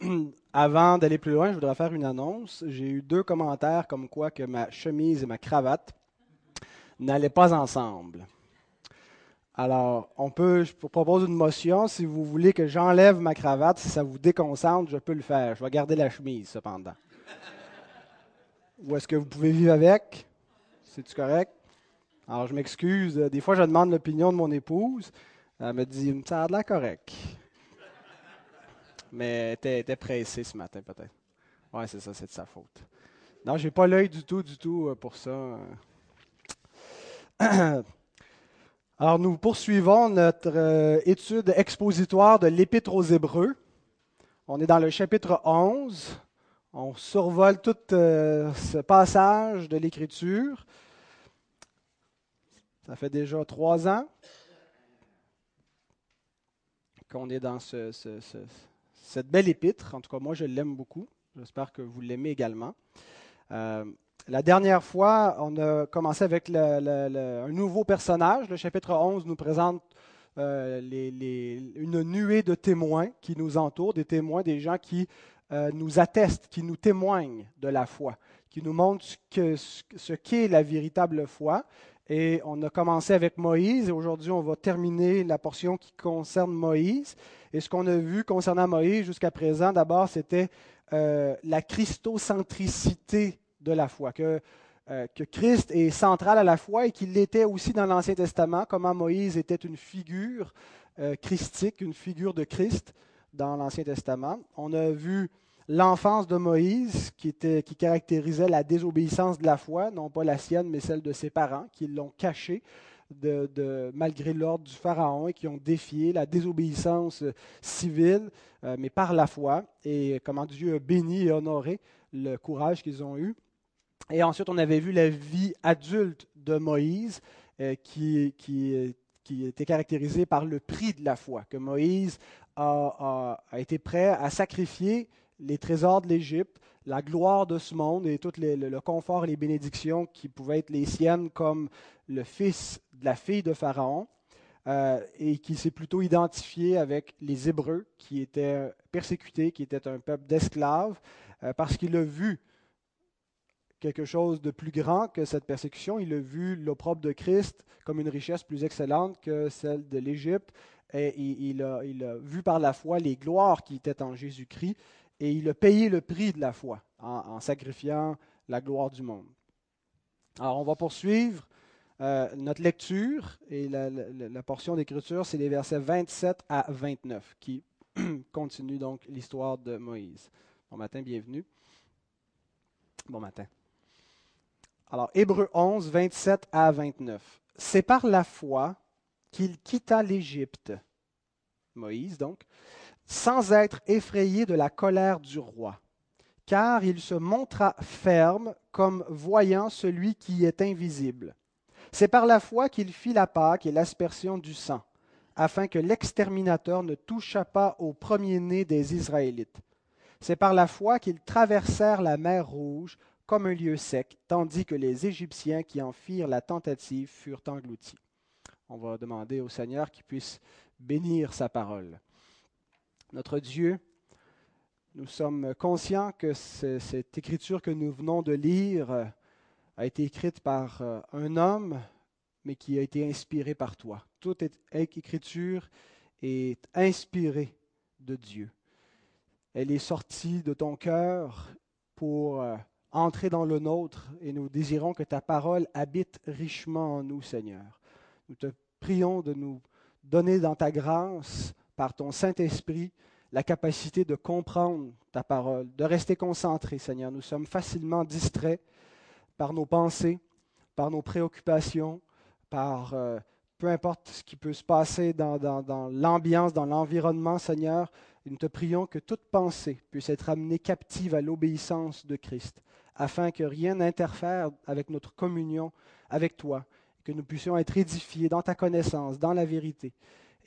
avant d'aller plus loin, je voudrais faire une annonce. J'ai eu deux commentaires comme quoi que ma chemise et ma cravate n'allaient pas ensemble. Alors, on peut, je vous propose une motion. Si vous voulez que j'enlève ma cravate, si ça vous déconcentre, je peux le faire. Je vais garder la chemise, cependant. Ou est-ce que vous pouvez vivre avec? C'est-tu correct? Alors, je m'excuse. Des fois, je demande l'opinion de mon épouse. Elle me dit, ça a l'air correct. Mais elle était pressée ce matin, peut-être. Oui, c'est ça, c'est de sa faute. Non, j'ai pas l'œil du tout, du tout euh, pour ça. Alors, nous poursuivons notre euh, étude expositoire de l'Épître aux Hébreux. On est dans le chapitre 11. On survole tout euh, ce passage de l'Écriture. Ça fait déjà trois ans qu'on est dans ce, cette belle épître. En tout cas, moi, je l'aime beaucoup. J'espère que vous l'aimez également. Euh, la dernière fois, on a commencé avec un nouveau personnage. Le chapitre 11 nous présente euh, une nuée de témoins qui nous entourent, des témoins, des gens qui euh, nous attestent, qui nous témoignent de la foi, qui nous montrent ce qu'est la véritable foi. Et on a commencé avec Moïse et aujourd'hui on va terminer la portion qui concerne Moïse. Et ce qu'on a vu concernant Moïse jusqu'à présent, d'abord, c'était euh, la christocentricité de la foi, que, euh, que Christ est central à la foi et qu'il l'était aussi dans l'Ancien Testament, comment Moïse était une figure euh, christique, une figure de Christ dans l'Ancien Testament. On a vu l'enfance de Moïse qui, caractérisait la désobéissance de la foi, non pas la sienne, mais celle de ses parents, qui l'ont caché de, malgré l'ordre du Pharaon et qui ont défié la désobéissance civile, euh, mais par la foi, et comment Dieu a béni et honoré le courage qu'ils ont eu. Et ensuite, on avait vu la vie adulte de Moïse, euh, qui, qui, qui, était caractérisée par le prix de la foi, que Moïse a été prêt à sacrifier les trésors de l'Égypte, la gloire de ce monde et tout le, confort et les bénédictions qui pouvaient être les siennes comme le fils de la fille de Pharaon, euh, et qui s'est plutôt identifié avec les Hébreux qui étaient persécutés, qui étaient un peuple d'esclaves, euh, parce qu'il a vu quelque chose de plus grand que cette persécution. Il a vu l'opprobre de Christ comme une richesse plus excellente que celle de l'Égypte. Et il il a, vu par la foi les gloires qui étaient en Jésus-Christ et il a payé le prix de la foi en, sacrifiant la gloire du monde. Alors, on va poursuivre euh, notre lecture et la, portion d'écriture, c'est les versets 27 à 29 qui continuent donc l'histoire de Moïse. Bon matin, bienvenue. Bon matin. Alors, Hébreu 11, 27 à 29. C'est par la foi qu'il quitta l'Égypte, Moïse donc, sans être effrayé de la colère du roi, car il se montra ferme comme voyant celui qui est invisible. C'est par la foi qu'il fit la Pâque et l'aspersion du sang, afin que l'exterminateur ne touchât pas au premier-né des Israélites. C'est par la foi qu'ils traversèrent la mer Rouge comme un lieu sec, tandis que les Égyptiens qui en firent la tentative furent engloutis. On va demander au Seigneur qu'il puisse bénir sa parole. Notre Dieu, nous sommes conscients que cette écriture que nous venons de lire a été écrite par euh, un homme, mais qui a été inspirée par toi. Toute écriture est inspirée de Dieu. Elle est sortie de ton cœur pour euh, entrer dans le nôtre et nous désirons que ta parole habite richement en nous, Seigneur. Nous te prions de nous donner dans ta grâce par ton Saint-Esprit la capacité de comprendre ta parole, de rester concentré, Seigneur. Nous sommes facilement distraits par nos pensées, par nos préoccupations, par euh, peu importe ce qui peut se passer dans, dans l'ambiance, dans l'environnement, Seigneur. Nous te prions que toute pensée puisse être amenée captive à l'obéissance de Christ, afin que rien n'interfère avec notre communion avec toi, que nous puissions être édifiés dans ta connaissance, dans la vérité.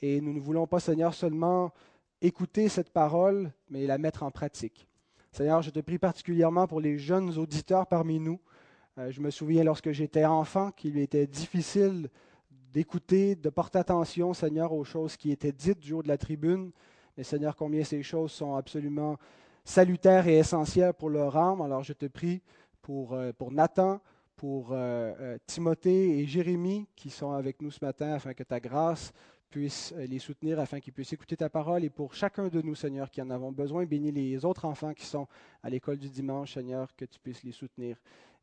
Et nous ne voulons pas, Seigneur, seulement écouter cette parole, mais la mettre en pratique. Seigneur, je te prie particulièrement pour les jeunes auditeurs parmi nous. Euh, je me souviens lorsque j'étais enfant qu'il était difficile d'écouter, de porter attention, Seigneur, aux choses qui étaient dites du haut de la tribune. Mais Seigneur, combien ces choses sont absolument salutaire et essentielle pour leur âme. Alors je te prie pour, pour Nathan, pour Timothée et Jérémie qui sont avec nous ce matin afin que ta grâce puisse les soutenir afin qu'ils puissent écouter ta parole et pour chacun de nous, Seigneur, qui en avons besoin, bénis les autres enfants qui sont à l'école du dimanche, Seigneur, que tu puisses les soutenir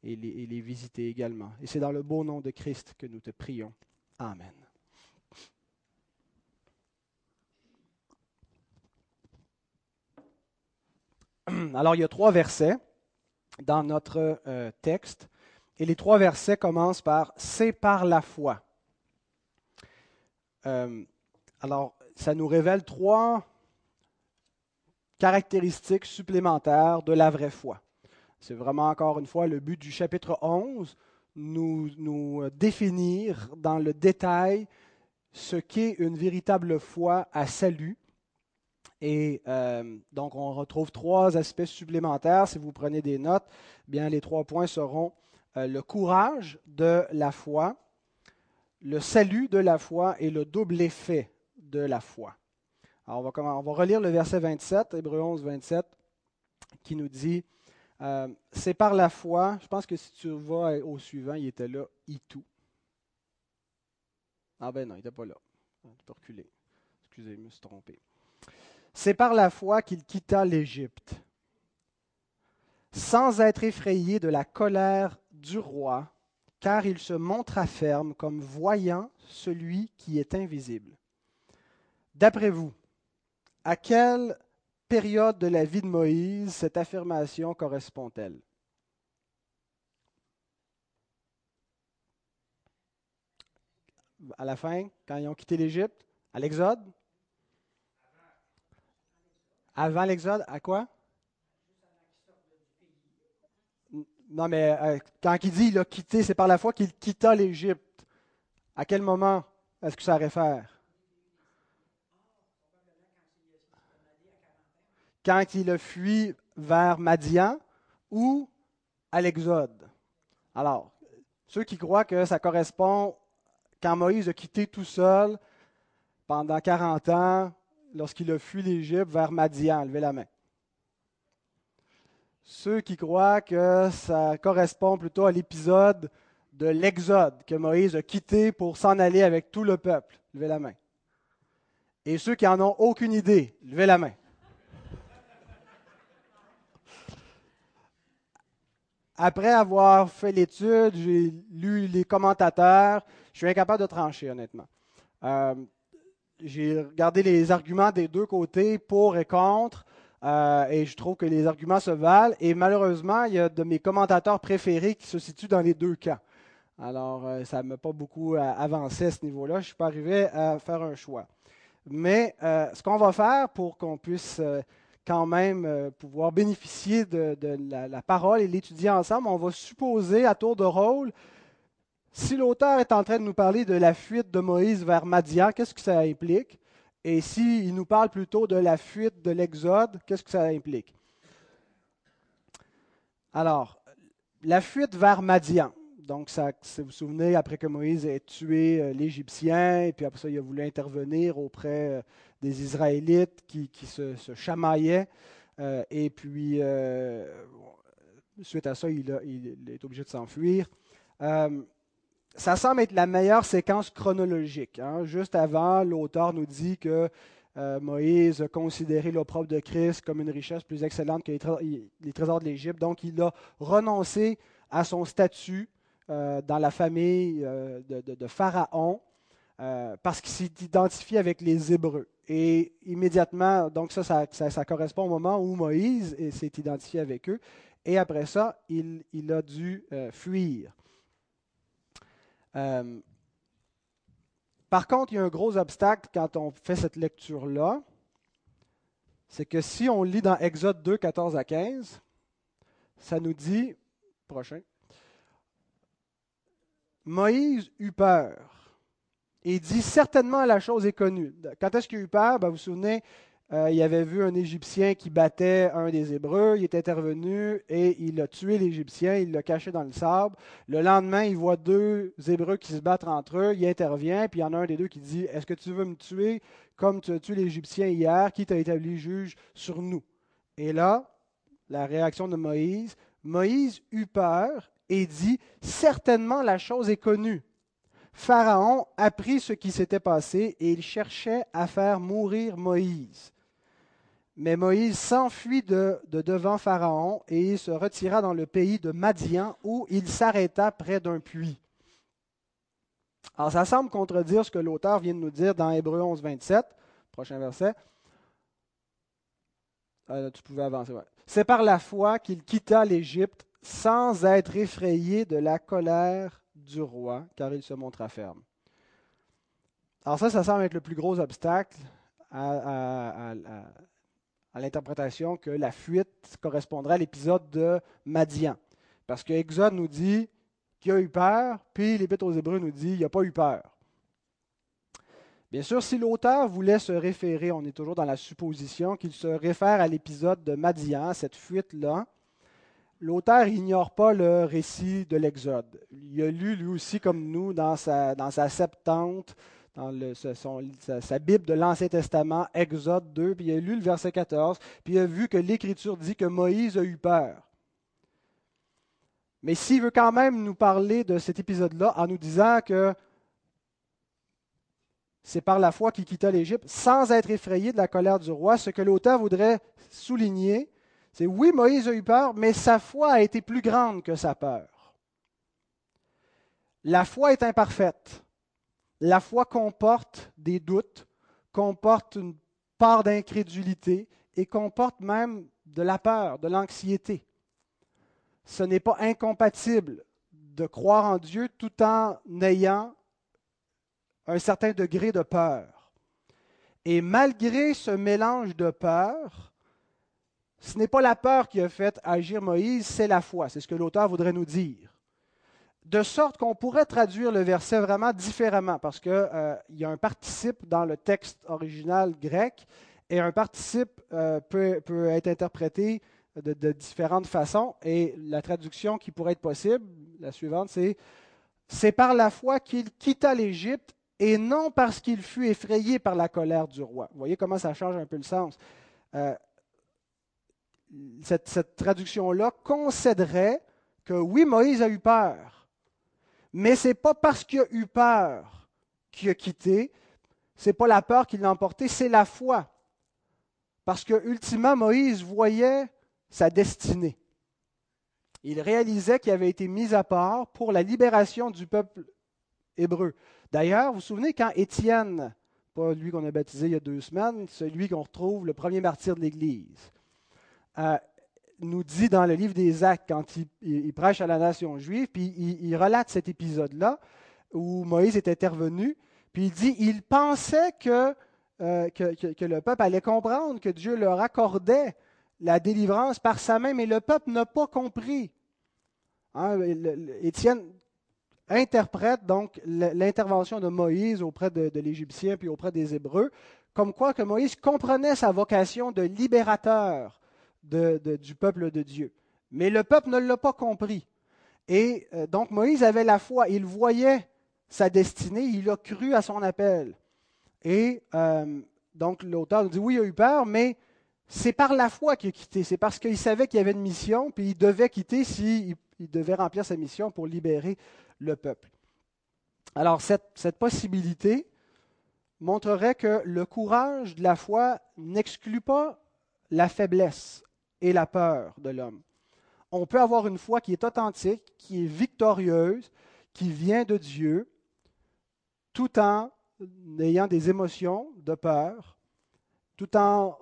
et les, visiter également. Et c'est dans le beau nom de Christ que nous te prions. Amen. Alors, il y a trois versets dans notre euh, texte, et les trois versets commencent par C'est par la foi. Euh, alors, ça nous révèle trois caractéristiques supplémentaires de la vraie foi. C'est vraiment encore une fois le but du chapitre 11, nous, nous définir dans le détail ce qu'est une véritable foi à salut. Et euh, donc, on retrouve trois aspects supplémentaires. Si vous prenez des notes, bien les trois points seront euh, le courage de la foi, le salut de la foi et le double effet de la foi. Alors, on va, on relire le verset 27, Hébreu 11, 27, qui nous dit euh, c'est par la foi. Je pense que si tu vas au suivant, il était là, tout. Ah ben non, il n'était pas là. Je peux reculer. Excusez, je me suis trompé. C'est par la foi qu'il quitta l'Égypte, sans être effrayé de la colère du roi, car il se montra ferme comme voyant celui qui est invisible. D'après vous, à quel période de la vie de Moïse cette affirmation correspond-elle? À la fin, quand ils ont quitté l'Égypte À l'Exode. Avant l'Exode, à quoi? Non, mais euh, quand il dit qu'il a quitté, c'est par la foi qu'il quitta l'Égypte. À quel moment est-ce que ça réfère? Quand il a fui vers Madian ou à l'Exode? Alors, ceux qui croient que ça correspond quand Moïse a quitté tout seul pendant 40 ans, lorsqu'il a fui l'Égypte vers Madian, levez la main. Ceux qui croient que ça correspond plutôt à l'épisode de l'Exode que Moïse a quitté pour s'en aller avec tout le peuple, levez la main. Et ceux qui n'en ont aucune idée, levez la main. après avoir fait l'étude, j'ai lu les commentateurs, je suis incapable de trancher, honnêtement. Euh, j'ai regardé les arguments des deux côtés, pour et contre, euh, et je trouve que les arguments se valent. Et malheureusement, il y a de mes commentateurs préférés qui se situent dans les deux cas. Alors, euh, ça ne m'a pas beaucoup avancé à ce niveau-là. Je ne suis pas arrivé à faire un choix. Mais ce qu'on va faire pour qu'on puisse quand même euh, pouvoir bénéficier de, la, parole et l'étudier ensemble, on va supposer à tour de rôle, si l'auteur est en train de nous parler de la fuite de Moïse vers Madian, qu'est-ce que ça implique? Et s'il nous parle plutôt de la fuite de l'Exode, qu'est-ce que ça implique? Alors, la fuite vers Madian. Donc, si vous vous souvenez, après que Moïse ait tué euh, l'Égyptien, et puis après ça, il a voulu intervenir auprès euh, des Israélites qui, se, chamaillaient. Euh, et puis, suite à ça, il, est obligé de s'enfuir. Ça semble être la meilleure séquence chronologique. Hein. Juste avant, l'auteur nous dit que Moïse a considéré l'opprobre de Christ comme une richesse plus excellente que les trésors de l'Égypte. Donc, il a renoncé à son statut euh, dans la famille euh, de, Pharaon euh, parce qu'il s'est identifié avec les Hébreux. Et immédiatement, donc ça, ça, correspond au moment où Moïse s'est identifié avec eux. Et après ça, il a dû fuir. Par contre, il y a un gros obstacle quand on fait cette lecture-là. C'est que si on lit dans Exode 2, 14 à 15, ça nous dit, prochain, Moïse eut peur et dit certainement la chose est connue. Quand est-ce qu'il eut peur? Ben, Vous vous souvenez, euh, il avait vu un Égyptien qui battait un des Hébreux, il est intervenu et il a tué l'Égyptien, il l'a caché dans le sable. Le lendemain, il voit deux Hébreux qui se battent entre eux, il intervient, puis il y en a un des deux qui dit Est-ce que tu veux me tuer comme tu as tué l'Égyptien hier? Qui t'a établi juge sur nous Et là, la réaction de Moïse, Moïse eut peur et dit, Certainement la chose est connue. Pharaon apprit ce qui s'était passé et il cherchait à faire mourir Moïse. Mais Moïse s'enfuit de, devant Pharaon et il se retira dans le pays de Madian où il s'arrêta près d'un puits. Alors ça semble contredire ce que l'auteur vient de nous dire dans Hébreu 11, 27, prochain verset. Euh, tu pouvais avancer. C'est par la foi qu'il quitta l'Égypte sans être effrayé de la colère du roi, car il se montra ferme. Alors ça, ça semble être le plus gros obstacle à, l'interprétation que la fuite correspondrait à l'épisode de Madian. Parce que Exode nous dit qu'il a eu peur, puis l'Épître aux Hébreux nous dit qu'il n'a pas eu peur. Bien sûr, si l'auteur voulait se référer, on est toujours dans la supposition qu'il se réfère à l'épisode de Madian, cette fuite-là, l'auteur ignore pas le récit de l'Exode. Il a lu lui aussi comme nous dans sa Septante, dans le, sa, Bible de l'Ancien Testament, Exode 2, puis il a lu le verset 14, puis il a vu que l'Écriture dit que Moïse a eu peur. Mais s'il veut quand même nous parler de cet épisode-là en nous disant que c'est par la foi qu'il quitta l'Égypte sans être effrayé de la colère du roi. Ce que l'auteur voudrait souligner, c'est oui, Moïse a eu peur, mais sa foi a été plus grande que sa peur. La foi est imparfaite. La foi comporte des doutes, comporte une part d'incrédulité et comporte même de la peur, de l'anxiété. Ce n'est pas incompatible de croire en Dieu tout en ayant un certain degré de peur. Et malgré ce mélange de peur, ce n'est pas la peur qui a fait agir Moïse, c'est la foi. C'est ce que l'auteur voudrait nous dire. De sorte qu'on pourrait traduire le verset vraiment différemment, parce qu'il euh, y a un participe dans le texte original grec, et un participe euh, peut, être interprété de, différentes façons. Et la traduction qui pourrait être possible, la suivante, c'est C'est par la foi qu'il quitta l'Égypte et non parce qu'il fut effrayé par la colère du roi. Vous voyez comment ça change un peu le sens. Euh, cette, traduction-là concéderait que oui, Moïse a eu peur, mais ce n'est pas parce qu'il a eu peur qu'il a quitté, ce n'est pas la peur qui l'a emporté, c'est la foi. Parce que, ultimement, Moïse voyait sa destinée. Il réalisait qu'il avait été mis à part pour la libération du peuple hébreu. D'ailleurs, vous vous souvenez quand Étienne, pas lui qu'on a baptisé il y a deux semaines, celui qu'on retrouve le premier martyr de l'Église, euh, nous dit dans le livre des Actes, quand il, prêche à la nation juive, puis il, relate cet épisode-là où Moïse est intervenu, puis il dit, il pensait que, euh, que, le peuple allait comprendre que Dieu leur accordait la délivrance par sa main, mais le peuple n'a pas compris. Hein, Étienne interprète donc l'intervention de Moïse auprès de, l'Égyptien puis auprès des Hébreux, comme quoi que Moïse comprenait sa vocation de libérateur du peuple de Dieu. Mais le peuple ne l'a pas compris. Et euh, donc Moïse avait la foi, il voyait sa destinée, il a cru à son appel. Et euh, donc l'auteur dit oui, il a eu peur, mais c'est par la foi qu'il a quitté. C'est parce qu'il savait qu'il y avait une mission, puis il devait quitter s'il il devait remplir sa mission pour libérer le peuple. Alors cette, possibilité montrerait que le courage de la foi n'exclut pas la faiblesse et la peur de l'homme. On peut avoir une foi qui est authentique, qui est victorieuse, qui vient de Dieu, tout en ayant des émotions de peur, tout en,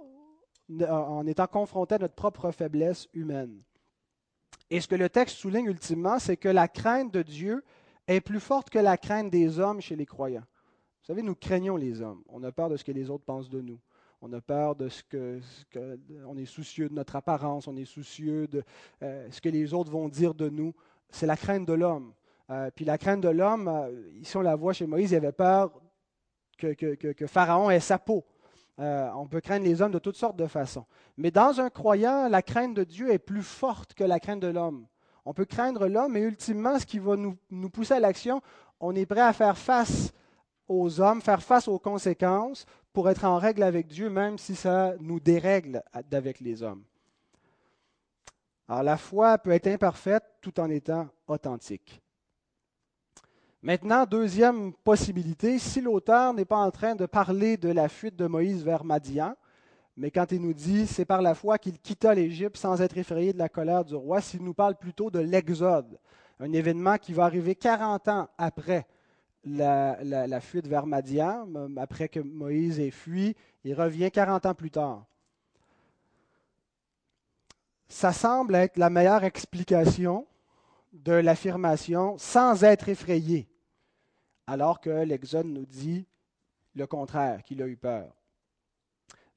en étant confronté à notre propre faiblesse humaine. Et ce que le texte souligne ultimement, c'est que la crainte de Dieu est plus forte que la crainte des hommes chez les croyants. Vous savez, nous craignons les hommes. On a peur de ce que les autres pensent de nous. On a peur de ce que, on est soucieux de notre apparence, on est soucieux de euh, ce que les autres vont dire de nous. C'est la crainte de l'homme. Euh, puis la crainte de l'homme, euh, ici on la voit chez Moïse, il avait peur que, Pharaon ait sa peau. On peut craindre les hommes de toutes sortes de façons. Mais dans un croyant, la crainte de Dieu est plus forte que la crainte de l'homme. On peut craindre l'homme, mais ultimement, ce qui va nous, nous pousser à l'action, on est prêt à faire face aux hommes, faire face aux conséquences pour être en règle avec Dieu, même si ça nous dérègle avec les hommes. Alors la foi peut être imparfaite tout en étant authentique. Maintenant, deuxième possibilité, si l'auteur n'est pas en train de parler de la fuite de Moïse vers Madian, mais quand il nous dit c'est par la foi qu'il quitta l'Égypte sans être effrayé de la colère du roi, s'il nous parle plutôt de l'Exode, un événement qui va arriver 40 ans après la, fuite vers Madian, après que Moïse ait fui, il revient 40 ans plus tard. Ça semble être la meilleure explication de l'affirmation sans être effrayé, alors que l'Exode nous dit le contraire, qu'il a eu peur.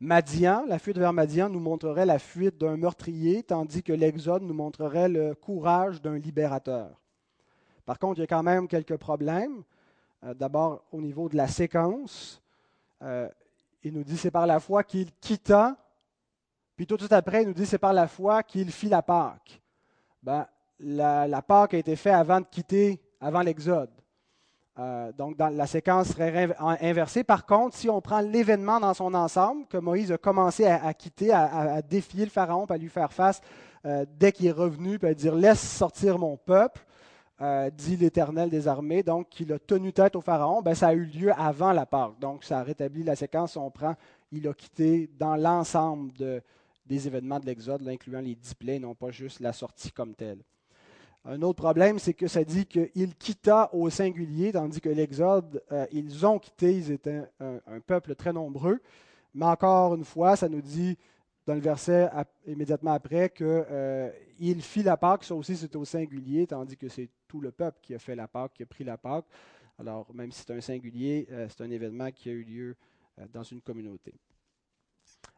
Madian, la fuite vers Madian nous montrerait la fuite d'un meurtrier, tandis que l'Exode nous montrerait le courage d'un libérateur. Par contre, il y a quand même quelques problèmes. Euh, d'abord, au niveau de la séquence, euh, il nous dit c'est par la foi qu'il quitta, puis tout de suite après, il nous dit c'est par la foi qu'il fit la Pâque. Ben, la, Pâque a été faite avant de quitter, avant l'Exode. Euh, donc, la séquence serait inversée. Par contre, si on prend l'événement dans son ensemble, que Moïse a commencé à, quitter, à, défier le Pharaon, à lui faire face, dès qu'il est revenu, puis à dire Laisse sortir mon peuple, euh, dit l'Éternel des armées, donc qu'il a tenu tête au Pharaon, ben, ça a eu lieu avant la Pâque. Donc, ça rétablit la séquence. On prend, il a quitté dans l'ensemble des événements de l'Exode, incluant les dix plaies, non pas juste la sortie comme telle. Un autre problème, c'est que ça dit qu'il quitta au singulier, tandis que l'Exode, euh, ils ont quitté, ils étaient un, peuple très nombreux. Mais encore une fois, ça nous dit dans le verset immédiatement après qu'il euh, fit la Pâque, ça aussi c'est au singulier, tandis que c'est tout le peuple qui a fait la Pâque, qui a pris la Pâque. Alors, même si c'est un singulier, euh, c'est un événement qui a eu lieu dans une communauté.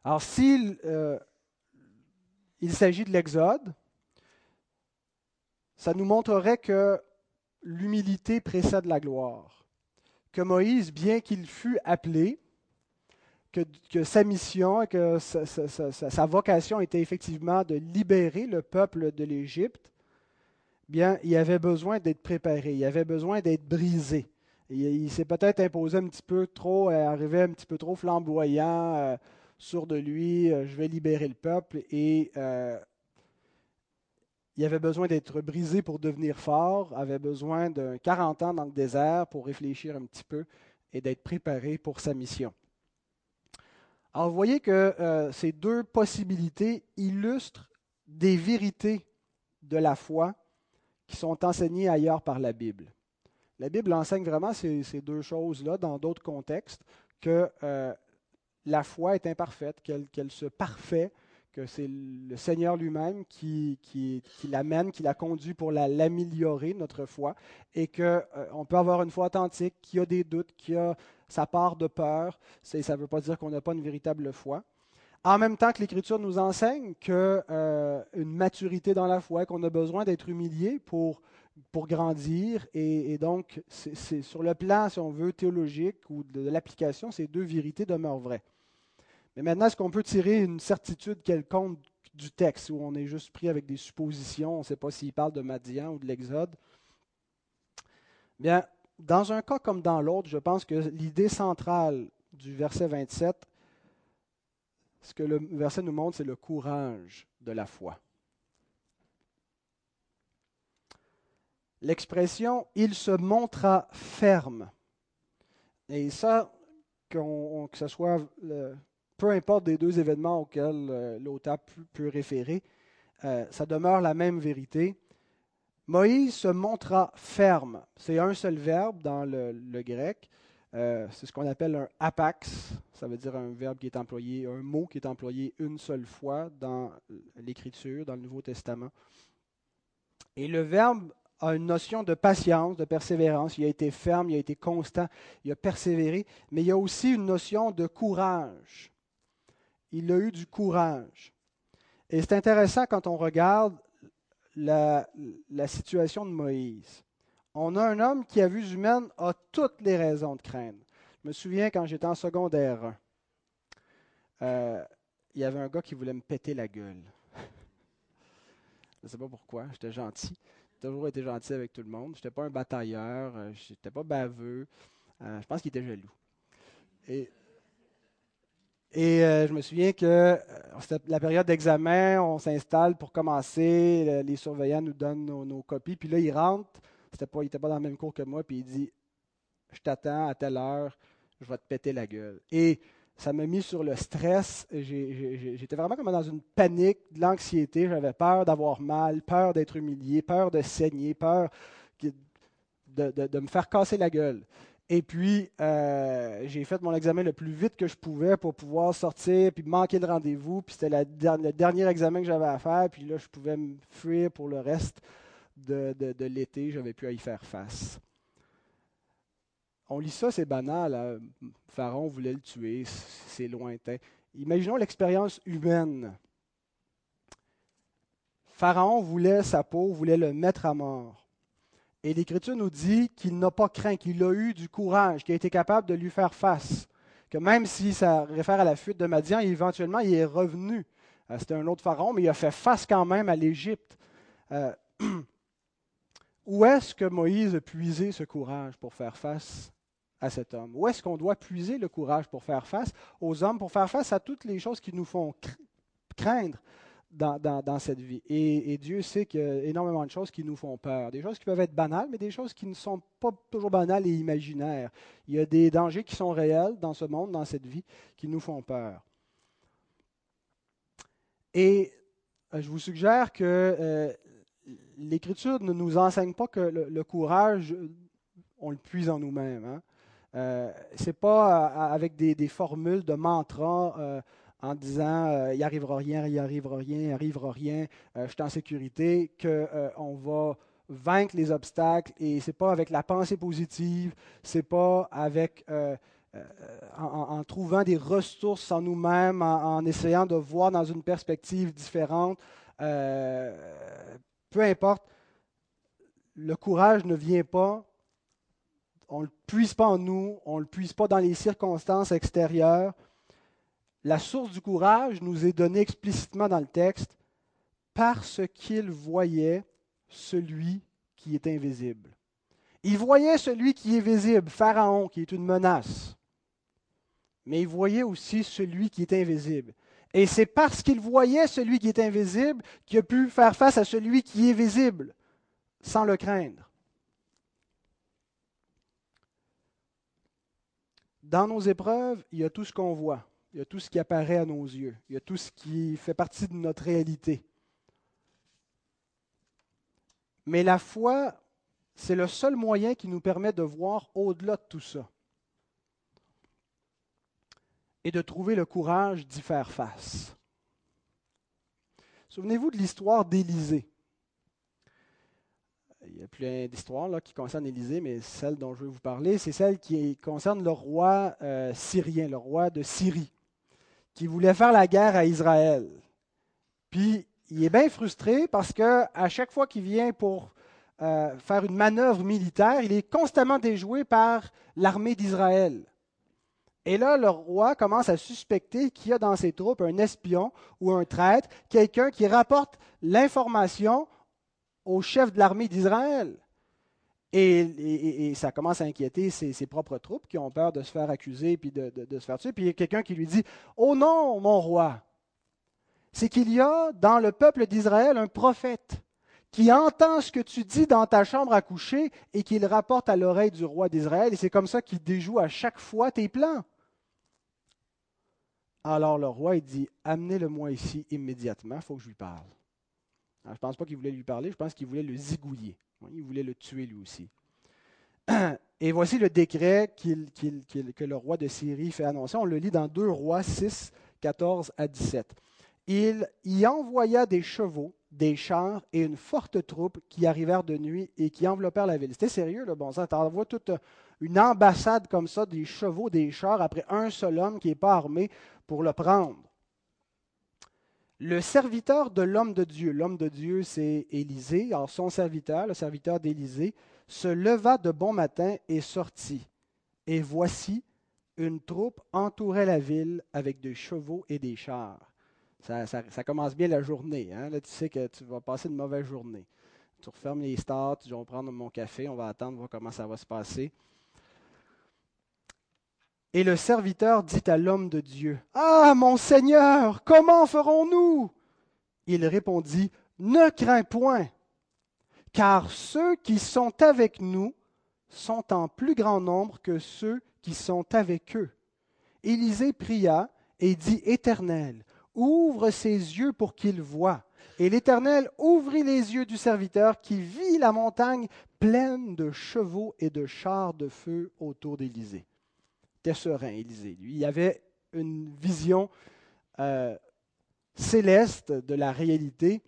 Alors, s'il il s'agit de l'Exode, ça nous montrerait que l'humilité précède la gloire. Que Moïse, bien qu'il fût appelé, que, sa mission que sa, vocation était effectivement de libérer le peuple de l'Égypte, bien, il avait besoin d'être préparé, il avait besoin d'être brisé. il, s'est peut-être imposé un petit peu trop, euh, arrivé un petit peu trop flamboyant, euh, sur de lui, euh, je vais libérer le peuple, et il avait besoin d'être brisé pour devenir fort, avait besoin d'un 40 ans dans le désert pour réfléchir un petit peu et d'être préparé pour sa mission. Alors vous voyez que euh, ces deux possibilités illustrent des vérités de la foi qui sont enseignées ailleurs par la Bible. La Bible enseigne vraiment ces, deux choses-là dans d'autres contextes, que euh, la foi est imparfaite, qu'elle se parfait que c'est le Seigneur lui-même qui, l'amène, qui la conduit pour l'améliorer, notre foi, et qu'on euh, peut avoir une foi authentique, qui a des doutes, qui a sa part de peur. Ça ne veut pas dire qu'on n'a pas une véritable foi. En même temps que l'Écriture nous enseigne qu'une euh, maturité dans la foi, qu'on a besoin d'être humilié pour, pour grandir. Et, donc, c'est, sur le plan, si on veut, théologique ou de l'application, ces deux vérités demeurent vraies. Mais maintenant, est-ce qu'on peut tirer une certitude quelconque du texte où on est juste pris avec des suppositions, on ne sait pas s'il parle de Madian ou de l'Exode? Bien, dans un cas comme dans l'autre, je pense que l'idée centrale du verset 27, ce que le verset nous montre, c'est le courage de la foi. L'expression il se montra ferme. Et ça, que ce soit peu importe des deux événements auxquels euh, l'auteur peut référer, euh, ça demeure la même vérité. Moïse se montra ferme. C'est un seul verbe dans le, grec. Euh, c'est ce qu'on appelle un apax. Ça veut dire un verbe qui est employé, un mot qui est employé une seule fois dans l'Écriture, dans le Nouveau Testament. Et le verbe a une notion de patience, de persévérance. Il a été ferme, il a été constant, il a persévéré, mais il y a aussi une notion de courage il a eu du courage. Et c'est intéressant quand on regarde la, situation de Moïse. On a un homme qui, à vue humaine, a toutes les raisons de craindre. Je me souviens quand j'étais en secondaire 1, euh, il y avait un gars qui voulait me péter la gueule. Je ne sais pas pourquoi, j'étais gentil. J'ai toujours été gentil avec tout le monde. Je n'étais pas un batailleur, euh, je n'étais pas baveux. Euh, je pense qu'il était jaloux. Et et euh, je me souviens qu'à c'était la période d'examen, on s'installe pour commencer, les surveillants nous donnent nos, copies, puis là, il rentre, c'était pas, il n'était pas dans le même cours que moi, puis il dit Je t'attends à telle heure, je vais te péter la gueule. Et ça m'a mis sur le stress. J'étais vraiment comme dans une panique, de l'anxiété. J'avais peur d'avoir mal, peur d'être humilié, peur de saigner, peur de, me faire casser la gueule. Et puis, euh, j'ai fait mon examen le plus vite que je pouvais pour pouvoir sortir, puis manquer le rendez-vous. Puis c'était le dernier examen que j'avais à faire. Puis là, je pouvais me fuir pour le reste de, de l'été. Plus à y faire face. On lit ça, c'est banal. Hein. Pharaon voulait le tuer, c'est lointain. Imaginons l'expérience humaine. Pharaon voulait sa peau, voulait le mettre à mort. Et l'Écriture nous dit qu'il n'a pas craint, qu'il a eu du courage, qu'il a été capable de lui faire face. Que même si ça réfère à la fuite de Madian, éventuellement, il est revenu. Euh, c'était un autre pharaon, mais il a fait face quand même à l'Égypte. Euh, où est-ce que Moïse a puisé ce courage pour faire face à cet homme? Où est-ce qu'on doit puiser le courage pour faire face aux hommes, pour faire face à toutes les choses qui nous font craindre? Dans, cette vie? Et, Dieu sait qu'il y a énormément de choses qui nous font peur. Des choses qui peuvent être banales, mais des choses qui ne sont pas toujours banales et imaginaires. Il y a des dangers qui sont réels dans ce monde, dans cette vie, qui nous font peur. Et euh, je vous suggère que euh, l'Écriture ne nous enseigne pas que le, courage, on le puise en nous-mêmes. Hein. Euh, Ce n'est pas avec des, formules de mantra euh, en disant il n'y arrivera rien, il n'y arrivera rien, il arrivera rien, je suis en sécurité, qu'on va vaincre les obstacles. Et ce n'est pas avec la pensée positive, ce n'est pas avec. En, trouvant des ressources en nous-mêmes, en, essayant de voir dans une perspective différente. peu importe, le courage ne vient pas on ne le puise pas en nous, on ne le puise pas dans les circonstances extérieures. La source du courage nous est donnée explicitement dans le texte parce qu'il voyait celui qui est invisible. Il voyait celui qui est visible, Pharaon, qui est une menace. Mais il voyait aussi celui qui est invisible. Et c'est parce qu'il voyait celui qui est invisible qu'il a pu faire face à celui qui est visible, sans le craindre. Dans nos épreuves, il y a tout ce qu'on voit, il y a tout ce qui apparaît à nos yeux, il y a tout ce qui fait partie de notre réalité. Mais la foi, c'est le seul moyen qui nous permet de voir au-delà de tout ça et de trouver le courage d'y faire face. Souvenez-vous de l'histoire d'Élisée. Il y a plein d'histoires qui concernent Élisée, mais celle dont je vais vous parler, c'est celle qui concerne le roi euh, syrien, le roi de Syrie, qui voulait faire la guerre à Israël. Puis il est bien frustré parce que à chaque fois qu'il vient pour euh, faire une manœuvre militaire, il est constamment déjoué par l'armée d'Israël. Et là, le roi commence à suspecter qu'il y a dans ses troupes un espion ou un traître, quelqu'un qui rapporte l'information au chef de l'armée d'Israël. Et, ça commence à inquiéter ses, propres troupes qui ont peur de se faire accuser puis de, se faire tuer. Puis il y a quelqu'un qui lui dit Oh non, mon roi, c'est qu'il y a dans le peuple d'Israël un prophète qui entend ce que tu dis dans ta chambre à coucher et qui le rapporte à l'oreille du roi d'Israël. Et c'est comme ça qu'il déjoue à chaque fois tes plans. Alors le roi dit Amenez-le-moi ici immédiatement, il faut que je lui parle. Je ne pense pas qu'il voulait lui parler, je pense qu'il voulait le zigouiller. Il voulait le tuer lui aussi. Et voici le décret que le roi de Syrie fait annoncer. On le lit dans 2 Rois 6, 14 à 17. Il y envoya des chevaux, des chars et une forte troupe qui arrivèrent de nuit et qui enveloppèrent la ville. C'était sérieux, le bon sens. Tu envoies toute une ambassade comme ça, des chevaux, des chars, après un seul homme qui n'est pas armé pour le prendre. Le serviteur de l'homme de Dieu, l'homme de Dieu c'est Élisée, alors son serviteur, le serviteur d'Élisée, se leva de bon matin et sortit. Et voici, une troupe entourait la ville avec des chevaux et des chars. Ça, commence bien la journée. Hein? Là, tu sais que tu vas passer une mauvaise journée. Tu refermes les stars, tu vas prendre mon café, on va attendre, voir comment ça va se passer. Et le serviteur dit à l'homme de Dieu, Ah, mon Seigneur, comment ferons-nous? Il répondit, Ne crains point, car ceux qui sont avec nous sont en plus grand nombre que ceux qui sont avec eux. Élisée pria et dit, Éternel, ouvre ses yeux pour qu'il voie. Et l'Éternel ouvrit les yeux du serviteur qui vit la montagne pleine de chevaux et de chars de feu autour d'Élisée. Était serein, Élisée. Lui, il avait une vision euh, céleste de la réalité.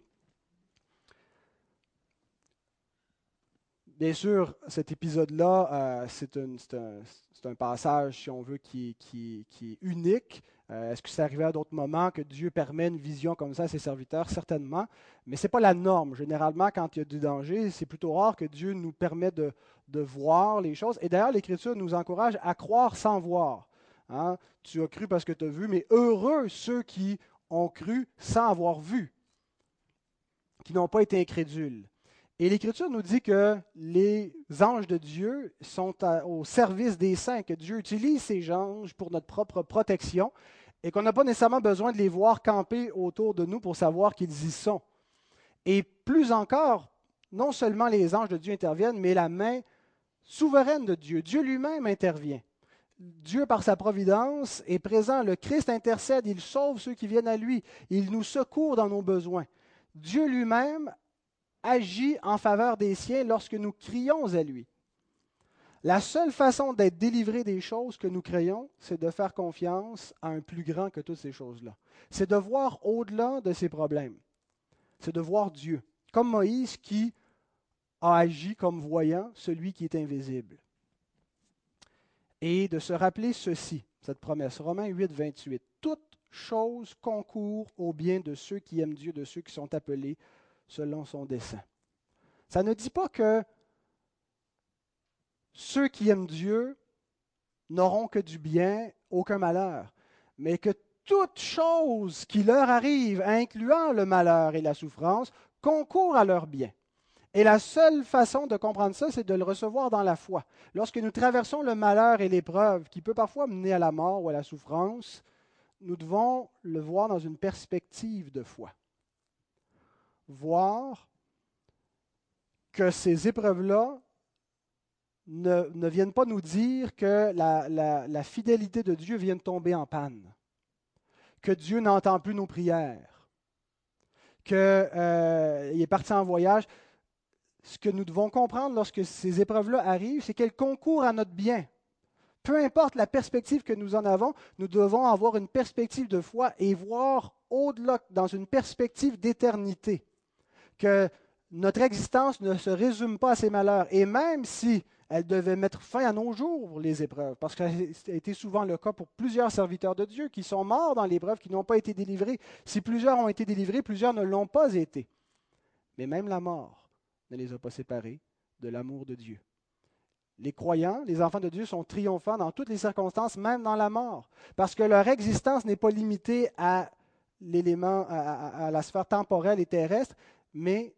Bien sûr, cet épisode-là, euh, c'est un, passage, si on veut, qui, qui est unique. Euh, est-ce que c'est arrivé à d'autres moments que Dieu permet une vision comme ça à ses serviteurs? Certainement. Mais ce n'est pas la norme. Généralement, quand il y a du danger, c'est plutôt rare que Dieu nous permet de, voir les choses. Et d'ailleurs, l'Écriture nous encourage à croire sans voir. Hein? Tu as cru parce que tu as vu, mais heureux ceux qui ont cru sans avoir vu, qui n'ont pas été incrédules. Et l'Écriture nous dit que les anges de Dieu sont au service des saints, que Dieu utilise ces anges pour notre propre protection et qu'on n'a pas nécessairement besoin de les voir camper autour de nous pour savoir qu'ils y sont. Et plus encore, non seulement les anges de Dieu interviennent, mais la main souveraine de Dieu, Dieu lui-même intervient. Dieu, par sa providence, est présent. Le Christ intercède, il sauve ceux qui viennent à lui, il nous secourt dans nos besoins. Dieu lui-même agit en faveur des siens lorsque nous crions à lui. La seule façon d'être délivré des choses que nous crayons, c'est de faire confiance à un plus grand que toutes ces choses-là. C'est de voir au-delà de ces problèmes. C'est de voir Dieu, comme Moïse qui a agi comme voyant celui qui est invisible. Et de se rappeler ceci, cette promesse, Romains 8, 28. Toute chose concourt au bien de ceux qui aiment Dieu, de ceux qui sont appelés selon son dessein. Ça ne dit pas que ceux qui aiment Dieu n'auront que du bien, aucun malheur, mais que toute chose qui leur arrive, incluant le malheur et la souffrance, concourt à leur bien. Et la seule façon de comprendre ça, c'est de le recevoir dans la foi. Lorsque nous traversons le malheur et l'épreuve, qui peut parfois mener à la mort ou à la souffrance, nous devons le voir dans une perspective de foi voir que ces épreuves-là ne, viennent pas nous dire que la, fidélité de Dieu vient de tomber en panne, que Dieu n'entend plus nos prières, qu'il euh, est parti en voyage. Ce que nous devons comprendre lorsque ces épreuves-là arrivent, c'est qu'elles concourent à notre bien. Peu importe la perspective que nous en avons, nous devons avoir une perspective de foi et voir au-delà, dans une perspective d'éternité que notre existence ne se résume pas à ces malheurs. Et même si elle devait mettre fin à nos jours, les épreuves, parce que ça été souvent le cas pour plusieurs serviteurs de Dieu qui sont morts dans l'épreuve, qui n'ont pas été délivrés. Si plusieurs ont été délivrés, plusieurs ne l'ont pas été. Mais même la mort ne les a pas séparés de l'amour de Dieu. Les croyants, les enfants de Dieu sont triomphants dans toutes les circonstances, même dans la mort, parce que leur existence n'est pas limitée à l'élément, à, la sphère temporelle et terrestre, mais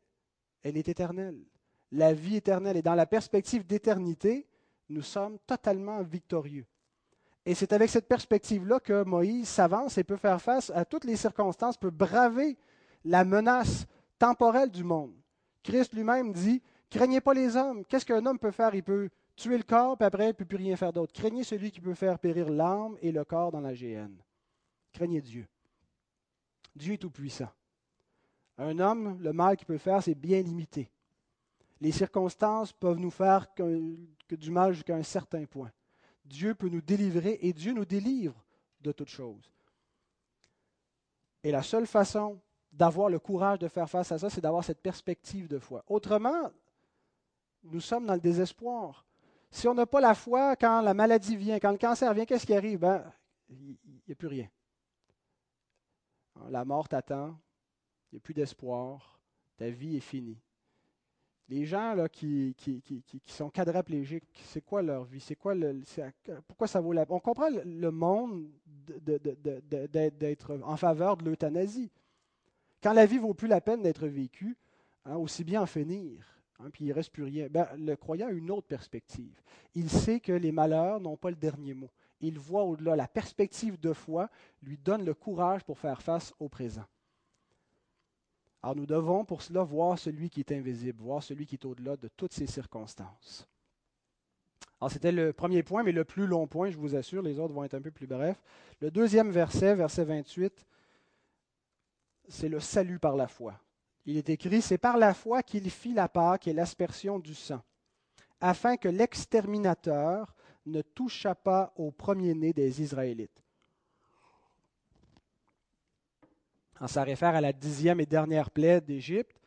elle est éternelle. La vie éternelle. Et dans la perspective d'éternité, nous sommes totalement victorieux. Et c'est avec cette perspective-là que Moïse s'avance et peut faire face à toutes les circonstances, peut braver la menace temporelle du monde. Christ lui-même dit, craignez pas les hommes. Qu'est-ce qu'un homme peut faire? Il peut tuer le corps, puis après, il ne peut plus rien faire d'autre. Craignez celui qui peut faire périr l'âme et le corps dans la géhenne. Craignez Dieu. Dieu est tout-puissant. Un homme, le mal qu'il peut faire, c'est bien limité. Les circonstances peuvent nous faire du mal jusqu'à un certain point. Dieu peut nous délivrer et Dieu nous délivre de toutes choses. Et la seule façon d'avoir le courage de faire face à ça, c'est d'avoir cette perspective de foi. Autrement, nous sommes dans le désespoir. Si on n'a pas la foi, quand la maladie vient, quand le cancer vient, qu'est-ce qui arrive? Ben, il n'y a plus rien. La mort t'attend, il n'y a plus d'espoir, ta vie est finie. Les gens là, qui, qui, qui, qui sont quadraplégiques, c'est quoi leur vie? C'est quoi pourquoi ça vaut la On comprend le monde d'être en faveur de l'euthanasie. Quand la vie vaut plus la peine d'être vécue, hein, aussi bien en finir. Hein, puis il ne reste plus rien. Ben, le croyant a une autre perspective. Il sait que les malheurs n'ont pas le dernier mot. Il voit au-delà. La perspective de foi lui donne le courage pour faire face au présent. Alors nous devons pour cela voir celui qui est invisible, voir celui qui est au-delà de toutes ces circonstances. Alors c'était le premier point, mais le plus long point, je vous assure, les autres vont être un peu plus brefs. Le deuxième verset, verset 28, c'est le salut par la foi. Il est écrit, c'est par la foi qu'il fit la Pâque et l'aspersion du sang, afin que l'exterminateur ne touchât pas au premier-né des Israélites. Ça réfère à la dixième et dernière plaie d'Égypte,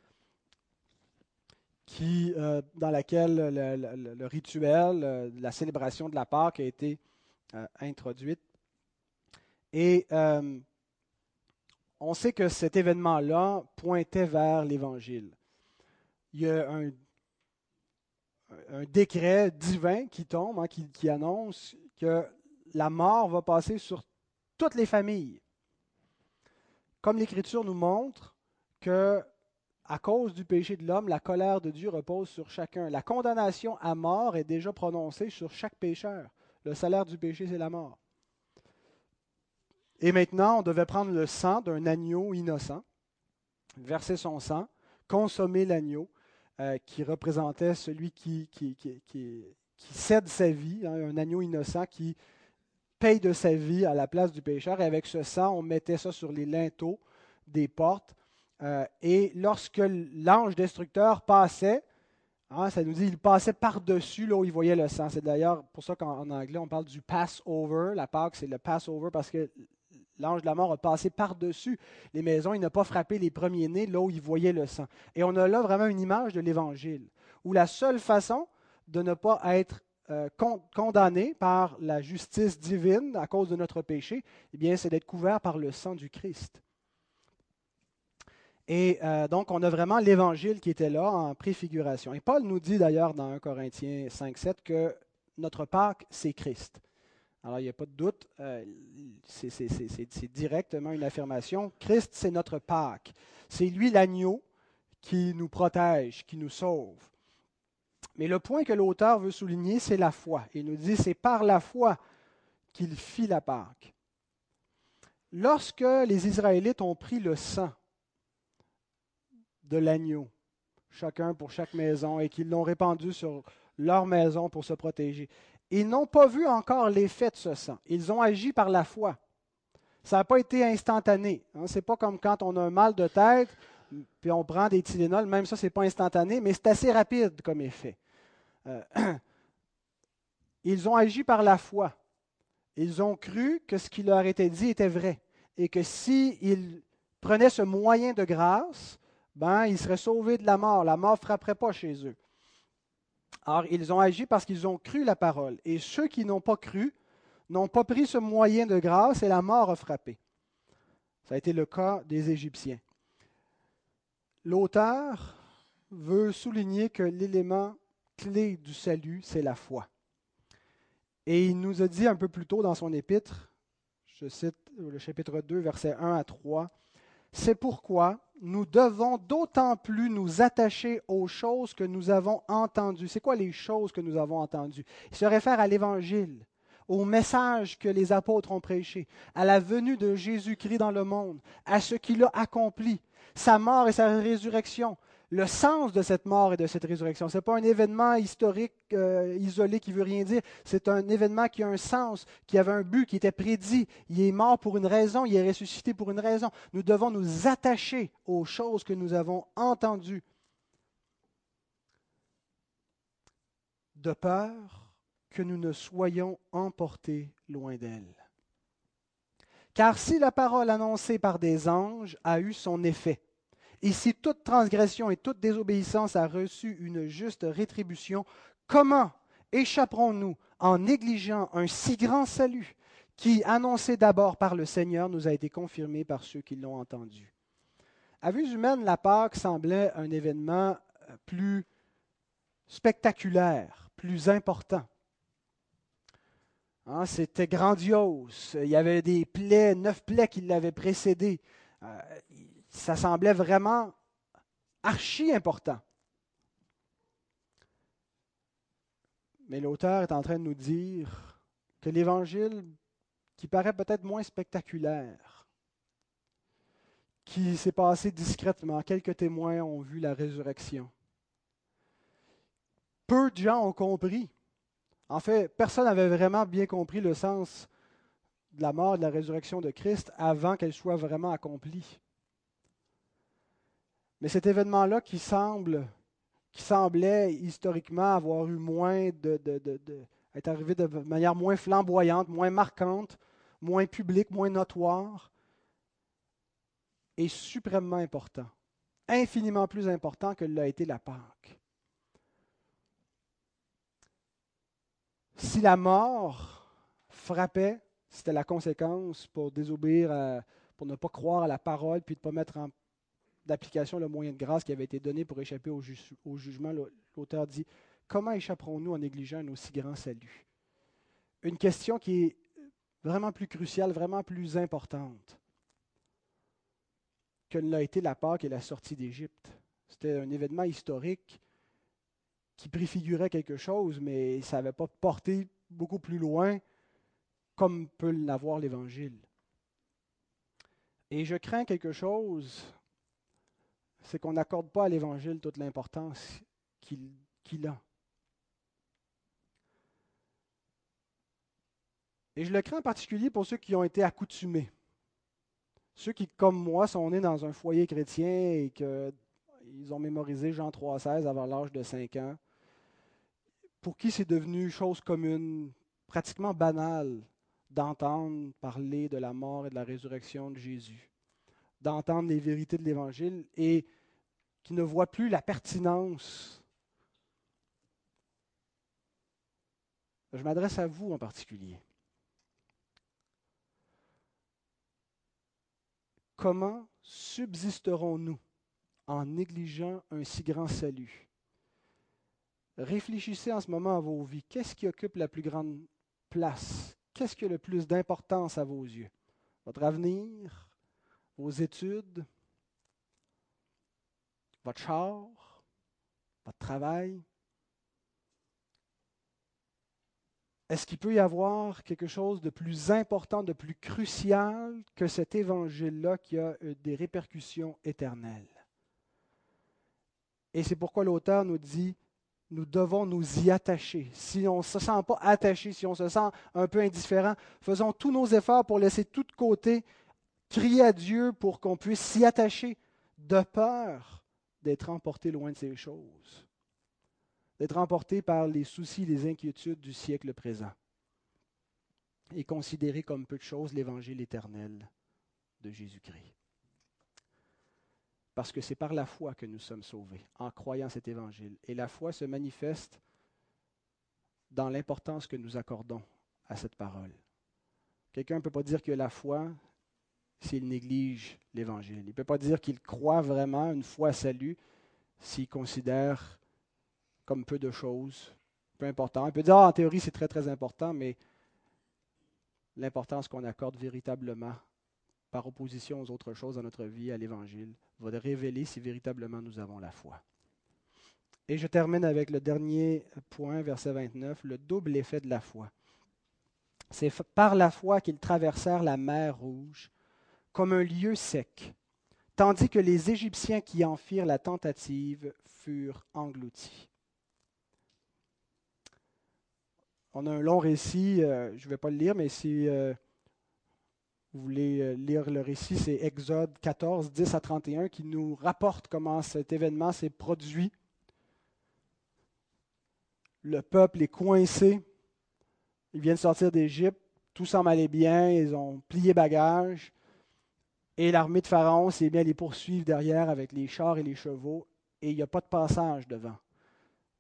euh, dans laquelle le, rituel, euh, la célébration de la Pâque a été euh, introduite. Et on sait que cet événement-là pointait vers l'Évangile. Il y a un, décret divin qui tombe, hein, qui annonce que la mort va passer sur toutes les familles comme l'Écriture nous montre que à cause du péché de l'homme, la colère de Dieu repose sur chacun. La condamnation à mort est déjà prononcée sur chaque pécheur. Le salaire du péché, c'est la mort. Et maintenant, on devait prendre le sang d'un agneau innocent, verser son sang, consommer l'agneau, euh, qui représentait celui qui, cède sa vie, hein, un agneau innocent qui paye de sa vie à la place du pécheur. Et avec ce sang, on mettait ça sur les linteaux des portes. Euh, et lorsque l'ange destructeur passait, hein, ça nous dit il passait par-dessus là où il voyait le sang. C'est d'ailleurs pour ça qu'en anglais, on parle du Passover. La Pâque, c'est le Passover parce que l'ange de la mort a passé par-dessus les maisons. Il n'a pas frappé les premiers-nés là où il voyait le sang. Et on a là vraiment une image de l'Évangile, où la seule façon de ne pas être euh, condamné par la justice divine à cause de notre péché, eh bien, c'est d'être couvert par le sang du Christ. Et euh, donc, on a vraiment l'Évangile qui était là en préfiguration. Et Paul nous dit d'ailleurs dans 1 Corinthiens 5, 7 que notre Pâque, c'est Christ. Alors, il n'y a pas de doute, euh, c'est directement une affirmation. Christ, c'est notre Pâque. C'est lui l'agneau qui nous protège, qui nous sauve. Mais le point que l'auteur veut souligner, c'est la foi. Il nous dit, c'est par la foi qu'il fit la Pâque. Lorsque les Israélites ont pris le sang de l'agneau, chacun pour chaque maison, et qu'ils l'ont répandu sur leur maison pour se protéger, ils n'ont pas vu encore l'effet de ce sang. Ils ont agi par la foi. Ça n'a pas été instantané. Hein. Ce n'est pas comme quand on a un mal de tête, puis on prend des Tylenol, même ça, ce n'est pas instantané, mais c'est assez rapide comme effet. Euh, ils ont agi par la foi. Ils ont cru que ce qui leur était dit était vrai et que s'ils prenaient ce moyen de grâce, ben, ils seraient sauvés de la mort. La mort ne frapperait pas chez eux. Alors, ils ont agi parce qu'ils ont cru la parole. Et ceux qui n'ont pas cru n'ont pas pris ce moyen de grâce et la mort a frappé. Ça a été le cas des Égyptiens. L'auteur veut souligner que l'élément clé du salut, c'est la foi. Et il nous a dit un peu plus tôt dans son épître, je cite le chapitre 2, versets 1 à 3, C'est pourquoi nous devons d'autant plus nous attacher aux choses que nous avons entendues. C'est quoi les choses que nous avons entendues? Il se réfère à l'Évangile, au message que les apôtres ont prêché, à la venue de Jésus-Christ dans le monde, à ce qu'il a accompli, sa mort et sa résurrection, le sens de cette mort et de cette résurrection. Ce n'est pas un événement historique euh, isolé qui veut rien dire. C'est un événement qui a un sens, qui avait un but, qui était prédit. Il est mort pour une raison, il est ressuscité pour une raison. Nous devons nous attacher aux choses que nous avons entendues. De peur que nous ne soyons emportés loin d'elle. Car si la parole annoncée par des anges a eu son effet, et si toute transgression et toute désobéissance a reçu une juste rétribution, comment échapperons-nous en négligeant un si grand salut qui, annoncé d'abord par le Seigneur, nous a été confirmé par ceux qui l'ont entendu? À vue humaine, la Pâque semblait un événement euh, plus spectaculaire, plus important. Hein, c'était grandiose. Il y avait des plaies, neuf plaies qui l'avaient précédé. Euh, ça semblait vraiment archi important. Mais l'auteur est en train de nous dire que l'Évangile, qui paraît peut-être moins spectaculaire, qui s'est passé discrètement, quelques témoins ont vu la résurrection. Peu de gens ont compris. En fait, personne n'avait vraiment bien compris le sens de la mort de la résurrection de Christ avant qu'elle soit vraiment accomplie. Mais cet événement-là qui semble, qui semblait historiquement avoir eu moins de, de, de, être arrivé de manière moins flamboyante, moins marquante, moins publique, moins notoire, est suprêmement important, infiniment plus important que l'a été la Pâque. Si la mort frappait, c'était la conséquence pour désobéir, pour ne pas croire à la parole, puis de ne pas mettre en d'application le moyen de grâce qui avait été donné pour échapper au, jugement, l'auteur dit Comment échapperons-nous en négligeant un aussi grand salut Une question qui est vraiment plus cruciale, vraiment plus importante que ne l'a été la Pâque et la sortie d'Égypte. C'était un événement historique qui préfigurait quelque chose, mais ça n'avait pas porté beaucoup plus loin comme peut l'avoir l'Évangile. Et je crains quelque chose c'est qu'on n'accorde pas à l'Évangile toute l'importance qu'il a. Et je le crains en particulier pour ceux qui ont été accoutumés. Ceux qui, comme moi, sont nés dans un foyer chrétien et qu'ils ont mémorisé Jean 3,16 avant l'âge de 5 ans, pour qui c'est devenu chose commune, pratiquement banale, d'entendre parler de la mort et de la résurrection de Jésus d'entendre les vérités de l'Évangile et qui ne voient plus la pertinence. Je m'adresse à vous en particulier. Comment subsisterons-nous en négligeant un si grand salut? Réfléchissez en ce moment à vos vies. Qu'est-ce qui occupe la plus grande place? Qu'est-ce qui a le plus d'importance à vos yeux? Votre avenir? Vos études, votre char, votre travail? Est-ce qu'il peut y avoir quelque chose de plus important, de plus crucial que cet évangile-là qui a euh, des répercussions éternelles? Et c'est pourquoi l'auteur nous dit, nous devons nous y attacher. Si on ne se sent pas attaché, si on se sent un peu indifférent, faisons tous nos efforts pour laisser tout de côté crier à Dieu pour qu'on puisse s'y attacher de peur d'être emporté loin de ces choses, d'être emporté par les soucis, les inquiétudes du siècle présent et considérer comme peu de choses l'évangile éternel de Jésus-Christ. Parce que c'est par la foi que nous sommes sauvés, en croyant cet évangile. Et la foi se manifeste dans l'importance que nous accordons à cette parole. Quelqu'un ne peut pas dire que la foi, s'il néglige l'Évangile. Il ne peut pas dire qu'il croit vraiment une foi à salut s'il considère comme peu de choses, peu important. Il peut dire, ah, en théorie, c'est très, très important, mais l'importance qu'on accorde véritablement par opposition aux autres choses dans notre vie, à l'Évangile, va révéler si véritablement nous avons la foi. Et je termine avec le dernier point, verset 29, le double effet de la foi. C'est par la foi qu'ils traversèrent la mer Rouge comme un lieu sec, tandis que les Égyptiens qui en firent la tentative furent engloutis. On a un long récit, euh, je ne vais pas le lire, mais si euh, vous voulez euh, lire le récit, c'est Exode 14, 10 à 31, qui nous rapporte comment cet événement s'est produit. Le peuple est coincé, ils viennent sortir d'Égypte, tout semble aller bien, ils ont plié bagage, et l'armée de Pharaon s'est bien les poursuivre derrière avec les chars et les chevaux, et il n'y a pas de passage devant.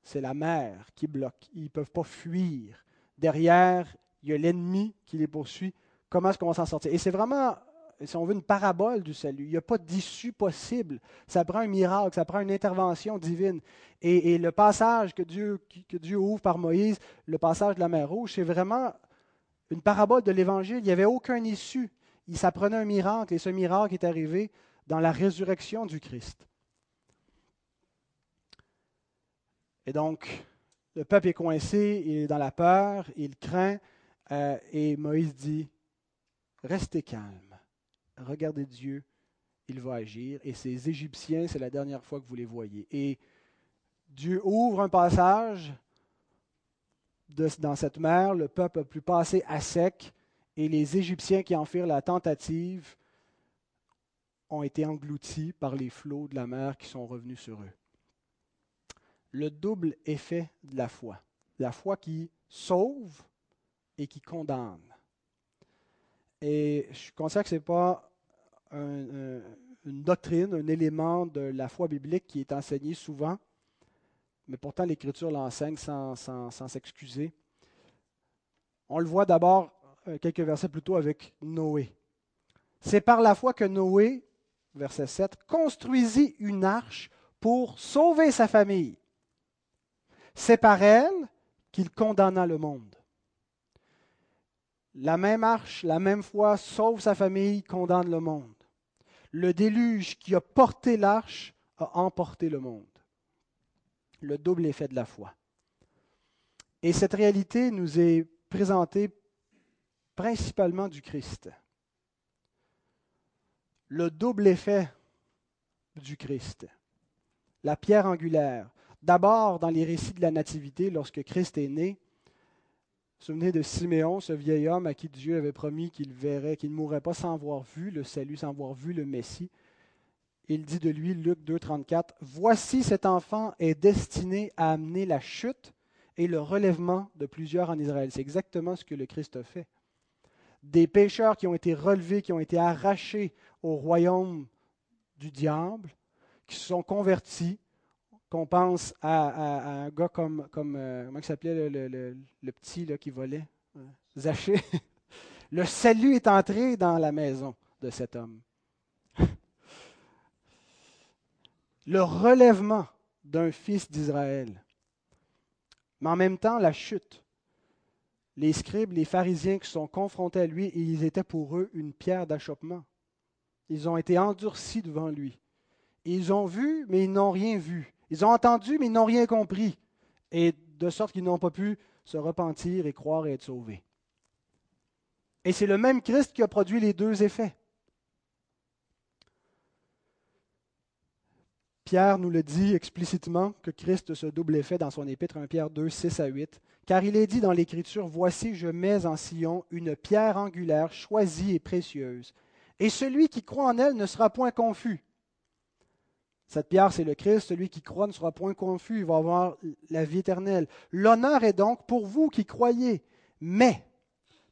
C'est la mer qui bloque. Ils ne peuvent pas fuir. Derrière, il y a l'ennemi qui les poursuit. Comment est-ce qu'on va s'en sortir? Et c'est vraiment, si on veut, une parabole du salut. Il n'y a pas d'issue possible. Ça prend un miracle, ça prend une intervention divine. Et, le passage que Dieu, que Dieu ouvre par Moïse, le passage de la mer Rouge, c'est vraiment une parabole de l'Évangile. Il n'y avait aucun issue il s'apprenait un miracle et ce miracle est arrivé dans la résurrection du Christ. Et donc, le peuple est coincé, il est dans la peur, il craint. Euh, et Moïse dit, restez calme, regardez Dieu, il va agir. Et ces Égyptiens, c'est la dernière fois que vous les voyez. Et Dieu ouvre un passage dans cette mer, le peuple a pu passer à sec, et les Égyptiens qui en firent la tentative ont été engloutis par les flots de la mer qui sont revenus sur eux. Le double effet de la foi. La foi qui sauve et qui condamne. Et je considère que ce n'est pas une doctrine, un élément de la foi biblique qui est enseigné souvent, mais pourtant l'Écriture l'enseigne sans, s'excuser. On le voit d'abord quelques versets plus tôt avec Noé. C'est par la foi que Noé, verset 7, construisit une arche pour sauver sa famille. C'est par elle qu'il condamna le monde. La même arche, la même foi sauve sa famille, condamne le monde. Le déluge qui a porté l'arche a emporté le monde. Le double effet de la foi. Et cette réalité nous est présentée principalement du Christ. Le double effet du Christ. La pierre angulaire. D'abord, dans les récits de la Nativité, lorsque Christ est né, souvenez de Siméon, ce vieil homme à qui Dieu avait promis qu'il verrait, qu'il ne mourrait pas sans avoir vu le salut, sans avoir vu le Messie. Il dit de lui, Luc 2,34, Voici cet enfant est destiné à amener la chute et le relèvement de plusieurs en Israël. C'est exactement ce que le Christ a fait des pécheurs qui ont été relevés, qui ont été arrachés au royaume du diable, qui se sont convertis, qu'on pense à, un gars comme, euh, comment il s'appelait le, petit qui volait, euh, Zachée. Le salut est entré dans la maison de cet homme. Le relèvement d'un fils d'Israël. Mais en même temps, la chute les scribes, les pharisiens qui sont confrontés à lui, ils étaient pour eux une pierre d'achoppement. Ils ont été endurcis devant lui. Ils ont vu, mais ils n'ont rien vu. Ils ont entendu, mais ils n'ont rien compris. Et de sorte qu'ils n'ont pas pu se repentir et croire et être sauvés. Et c'est le même Christ qui a produit les deux effets. Pierre nous le dit explicitement que Christ se double effet dans son épître 1 Pierre 2, 6 à 8. Car il est dit dans l'Écriture, Voici, je mets en Sion une pierre angulaire choisie et précieuse, et celui qui croit en elle ne sera point confus. Cette pierre, c'est le Christ, celui qui croit ne sera point confus, il va avoir la vie éternelle. L'honneur est donc pour vous qui croyez, mais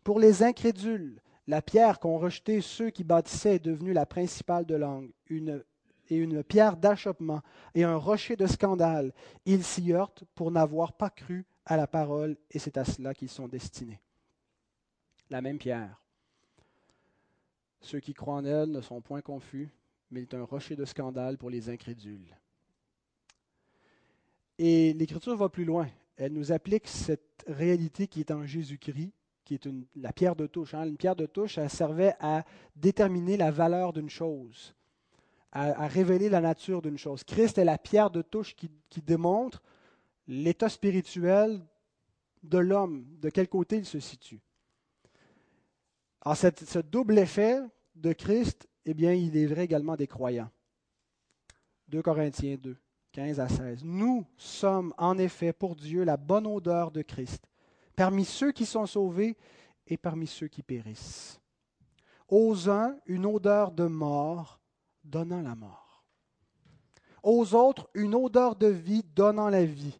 pour les incrédules, la pierre qu'ont rejetée ceux qui bâtissaient est devenue la principale de langue, une, et une pierre d'achoppement et un rocher de scandale. Ils s'y heurtent pour n'avoir pas cru à la parole, et c'est à cela qu'ils sont destinés. La même pierre. Ceux qui croient en elle ne sont point confus, mais est un rocher de scandale pour les incrédules. Et l'Écriture va plus loin. Elle nous applique cette réalité qui est en Jésus-Christ, qui est une, la pierre de touche. Hein. Une pierre de touche, elle servait à déterminer la valeur d'une chose, à, révéler la nature d'une chose. Christ est la pierre de touche qui démontre l'état spirituel de l'homme, de quel côté il se situe. Alors, ce double effet de Christ, eh bien, il est vrai également des croyants. 2 Corinthiens 2, 15 à 16. Nous sommes en effet pour Dieu la bonne odeur de Christ, parmi ceux qui sont sauvés et parmi ceux qui périssent. Aux uns, une odeur de mort donnant la mort. Aux autres, une odeur de vie donnant la vie.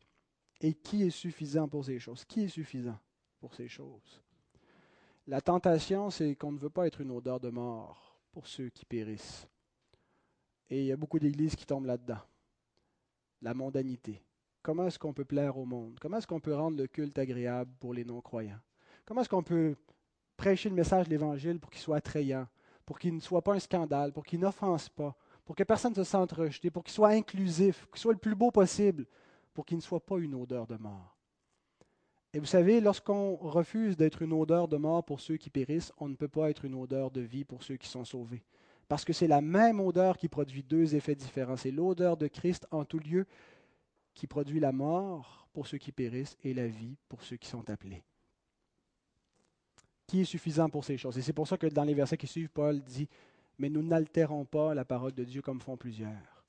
Et qui est suffisant pour ces choses? Qui est suffisant pour ces choses? La tentation, c'est qu'on ne veut pas être une odeur de mort pour ceux qui périssent. Et il y a beaucoup d'églises qui tombent là-dedans. La mondanité. Comment est-ce qu'on peut plaire au monde? Comment est-ce qu'on peut rendre le culte agréable pour les non-croyants? Comment est-ce qu'on peut prêcher le message de l'Évangile pour qu'il soit attrayant, pour qu'il ne soit pas un scandale, pour qu'il n'offense pas, pour que personne ne se sente rejeté, pour qu'il soit inclusif, qu'il soit le plus beau possible pour qu'il ne soit pas une odeur de mort. Et vous savez, lorsqu'on refuse d'être une odeur de mort pour ceux qui périssent, on ne peut pas être une odeur de vie pour ceux qui sont sauvés. Parce que c'est la même odeur qui produit deux effets différents. C'est l'odeur de Christ en tout lieu qui produit la mort pour ceux qui périssent et la vie pour ceux qui sont appelés. Qui est suffisant pour ces choses. Et c'est pour ça que dans les versets qui suivent, Paul dit, mais nous n'altérons pas la parole de Dieu comme font plusieurs.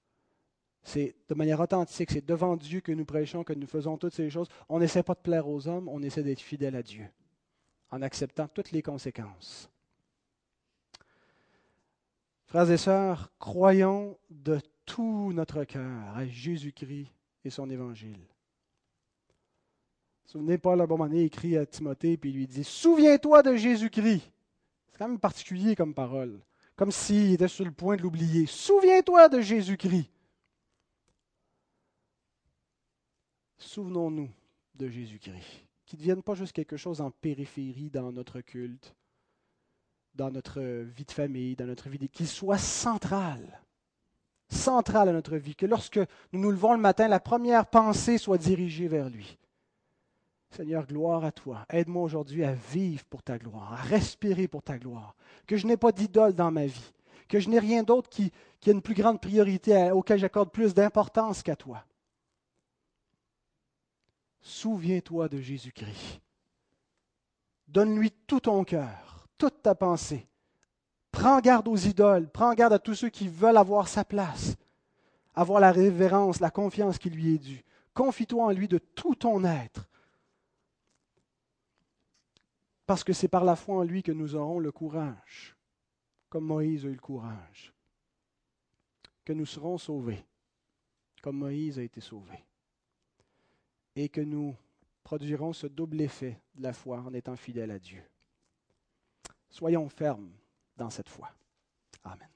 C'est de manière authentique, c'est devant Dieu que nous prêchons, que nous faisons toutes ces choses. On n'essaie pas de plaire aux hommes, on essaie d'être fidèle à Dieu, en acceptant toutes les conséquences. Frères et sœurs, croyons de tout notre cœur à Jésus-Christ et son évangile. Souvenez, Paul, à un moment donné, écrit à Timothée, puis lui dit Souviens-toi de Jésus-Christ. C'est quand même particulier comme parole, comme s'il était sur le point de l'oublier. Souviens-toi de Jésus-Christ. Souvenons-nous de Jésus-Christ, qu'il ne devienne pas juste quelque chose en périphérie dans notre culte, dans notre vie de famille, dans notre vie, qu'il soit central, central à notre vie, que lorsque nous nous levons le matin, la première pensée soit dirigée vers lui. Seigneur, gloire à toi. Aide-moi aujourd'hui à vivre pour ta gloire, à respirer pour ta gloire. Que je n'ai pas d'idole dans ma vie. Que je n'ai rien d'autre qui, a une plus grande priorité, auquel j'accorde plus d'importance qu'à toi. Souviens-toi de Jésus-Christ. Donne-lui tout ton cœur, toute ta pensée. Prends garde aux idoles, prends garde à tous ceux qui veulent avoir sa place, avoir la révérence, la confiance qui lui est due. Confie-toi en lui de tout ton être. Parce que c'est par la foi en lui que nous aurons le courage, comme Moïse a eu le courage, que nous serons sauvés, comme Moïse a été sauvé et que nous produirons ce double effet de la foi en étant fidèles à Dieu. Soyons fermes dans cette foi. Amen.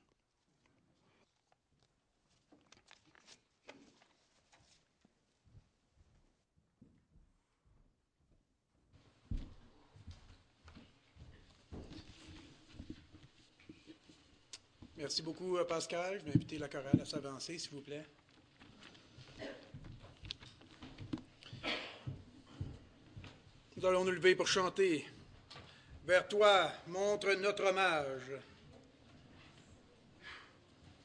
Merci beaucoup, euh, Pascal. Je vais inviter la chorale à s'avancer, s'il vous plaît. Nous allons nous lever pour chanter. Vers toi, montre notre hommage.